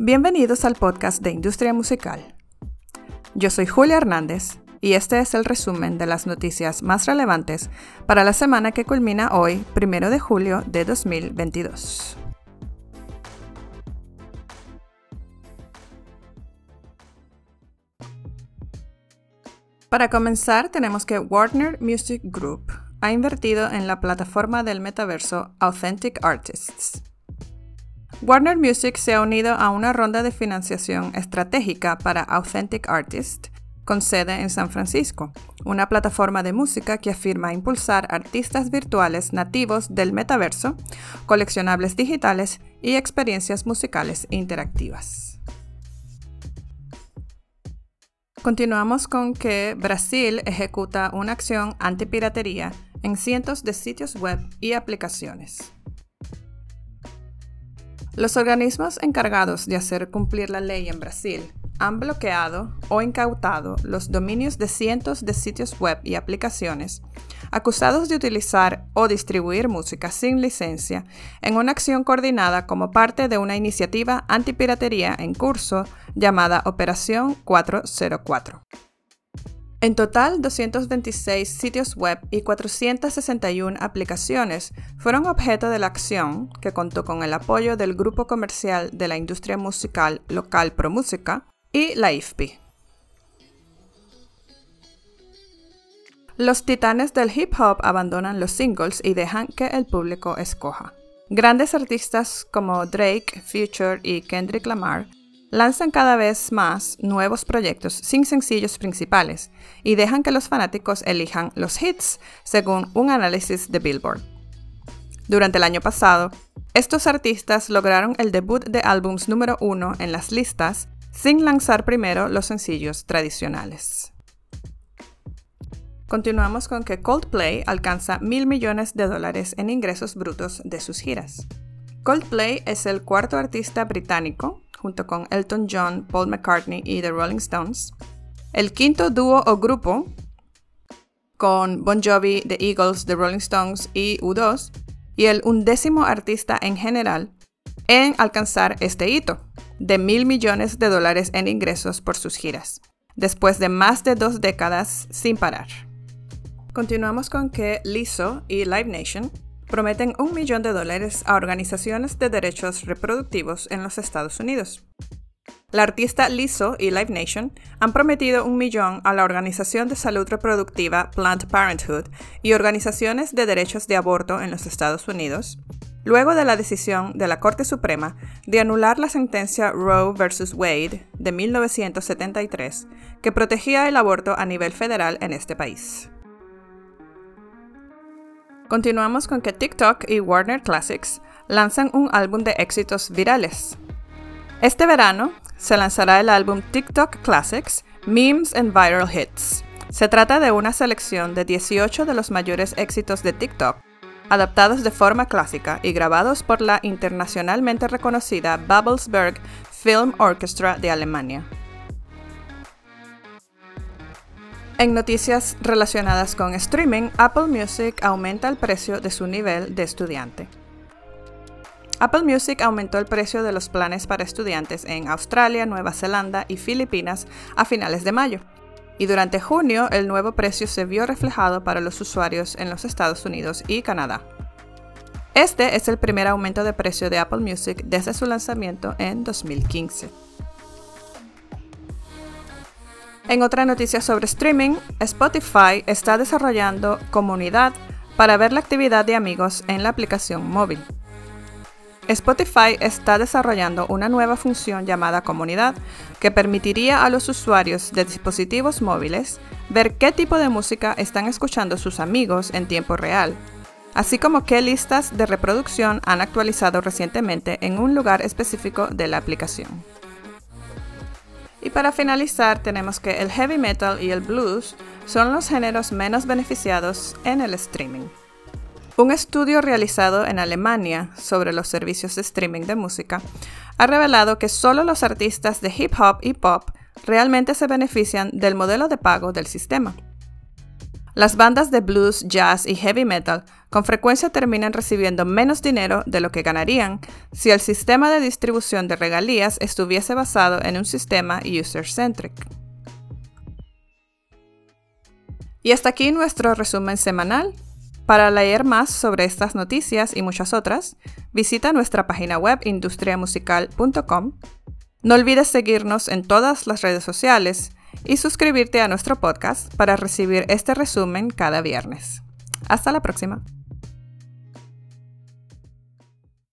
Bienvenidos al podcast de Industria Musical. Yo soy Julia Hernández y este es el resumen de las noticias más relevantes para la semana que culmina hoy, primero de julio de 2022. Para comenzar, tenemos que Warner Music Group ha invertido en la plataforma del metaverso Authentic Artists. Warner Music se ha unido a una ronda de financiación estratégica para Authentic Artists, con sede en San Francisco, una plataforma de música que afirma impulsar artistas virtuales nativos del metaverso, coleccionables digitales y experiencias musicales interactivas. Continuamos con que Brasil ejecuta una acción antipiratería en cientos de sitios web y aplicaciones. Los organismos encargados de hacer cumplir la ley en Brasil han bloqueado o incautado los dominios de cientos de sitios web y aplicaciones acusados de utilizar o distribuir música sin licencia en una acción coordinada como parte de una iniciativa antipiratería en curso llamada Operación 404. En total, 226 sitios web y 461 aplicaciones fueron objeto de la acción, que contó con el apoyo del grupo comercial de la industria musical local ProMúsica y la IFPI. Los titanes del hip hop abandonan los singles y dejan que el público escoja. Grandes artistas como Drake, Future y Kendrick Lamar lanzan cada vez más nuevos proyectos sin sencillos principales y dejan que los fanáticos elijan los hits según un análisis de Billboard. Durante el año pasado, estos artistas lograron el debut de álbums número uno en las listas sin lanzar primero los sencillos tradicionales. Continuamos con que Coldplay alcanza mil millones de dólares en ingresos brutos de sus giras. Coldplay es el cuarto artista británico junto con Elton John, Paul McCartney y The Rolling Stones. El quinto dúo o grupo con Bon Jovi, The Eagles, The Rolling Stones y U2, y el undécimo artista en general en alcanzar este hito de mil millones de dólares en ingresos por sus giras, después de más de dos décadas sin parar. Continuamos con que Lizzo y Live Nation prometen un millón de dólares a organizaciones de derechos reproductivos en los Estados Unidos. La artista Lizzo y Live Nation han prometido un millón a la Organización de Salud Reproductiva Planned Parenthood y organizaciones de derechos de aborto en los Estados Unidos, luego de la decisión de la Corte Suprema de anular la sentencia Roe vs. Wade de 1973 que protegía el aborto a nivel federal en este país. Continuamos con que TikTok y Warner Classics lanzan un álbum de éxitos virales. Este verano se lanzará el álbum TikTok Classics, Memes and Viral Hits. Se trata de una selección de 18 de los mayores éxitos de TikTok, adaptados de forma clásica y grabados por la internacionalmente reconocida Babelsberg Film Orchestra de Alemania. En noticias relacionadas con streaming, Apple Music aumenta el precio de su nivel de estudiante. Apple Music aumentó el precio de los planes para estudiantes en Australia, Nueva Zelanda y Filipinas a finales de mayo. Y durante junio el nuevo precio se vio reflejado para los usuarios en los Estados Unidos y Canadá. Este es el primer aumento de precio de Apple Music desde su lanzamiento en 2015. En otra noticia sobre streaming, Spotify está desarrollando comunidad para ver la actividad de amigos en la aplicación móvil. Spotify está desarrollando una nueva función llamada comunidad que permitiría a los usuarios de dispositivos móviles ver qué tipo de música están escuchando sus amigos en tiempo real, así como qué listas de reproducción han actualizado recientemente en un lugar específico de la aplicación. Y para finalizar tenemos que el heavy metal y el blues son los géneros menos beneficiados en el streaming. Un estudio realizado en Alemania sobre los servicios de streaming de música ha revelado que solo los artistas de hip hop y pop realmente se benefician del modelo de pago del sistema. Las bandas de blues, jazz y heavy metal con frecuencia terminan recibiendo menos dinero de lo que ganarían si el sistema de distribución de regalías estuviese basado en un sistema user-centric. Y hasta aquí nuestro resumen semanal. Para leer más sobre estas noticias y muchas otras, visita nuestra página web industriamusical.com. No olvides seguirnos en todas las redes sociales y suscribirte a nuestro podcast para recibir este resumen cada viernes. Hasta la próxima.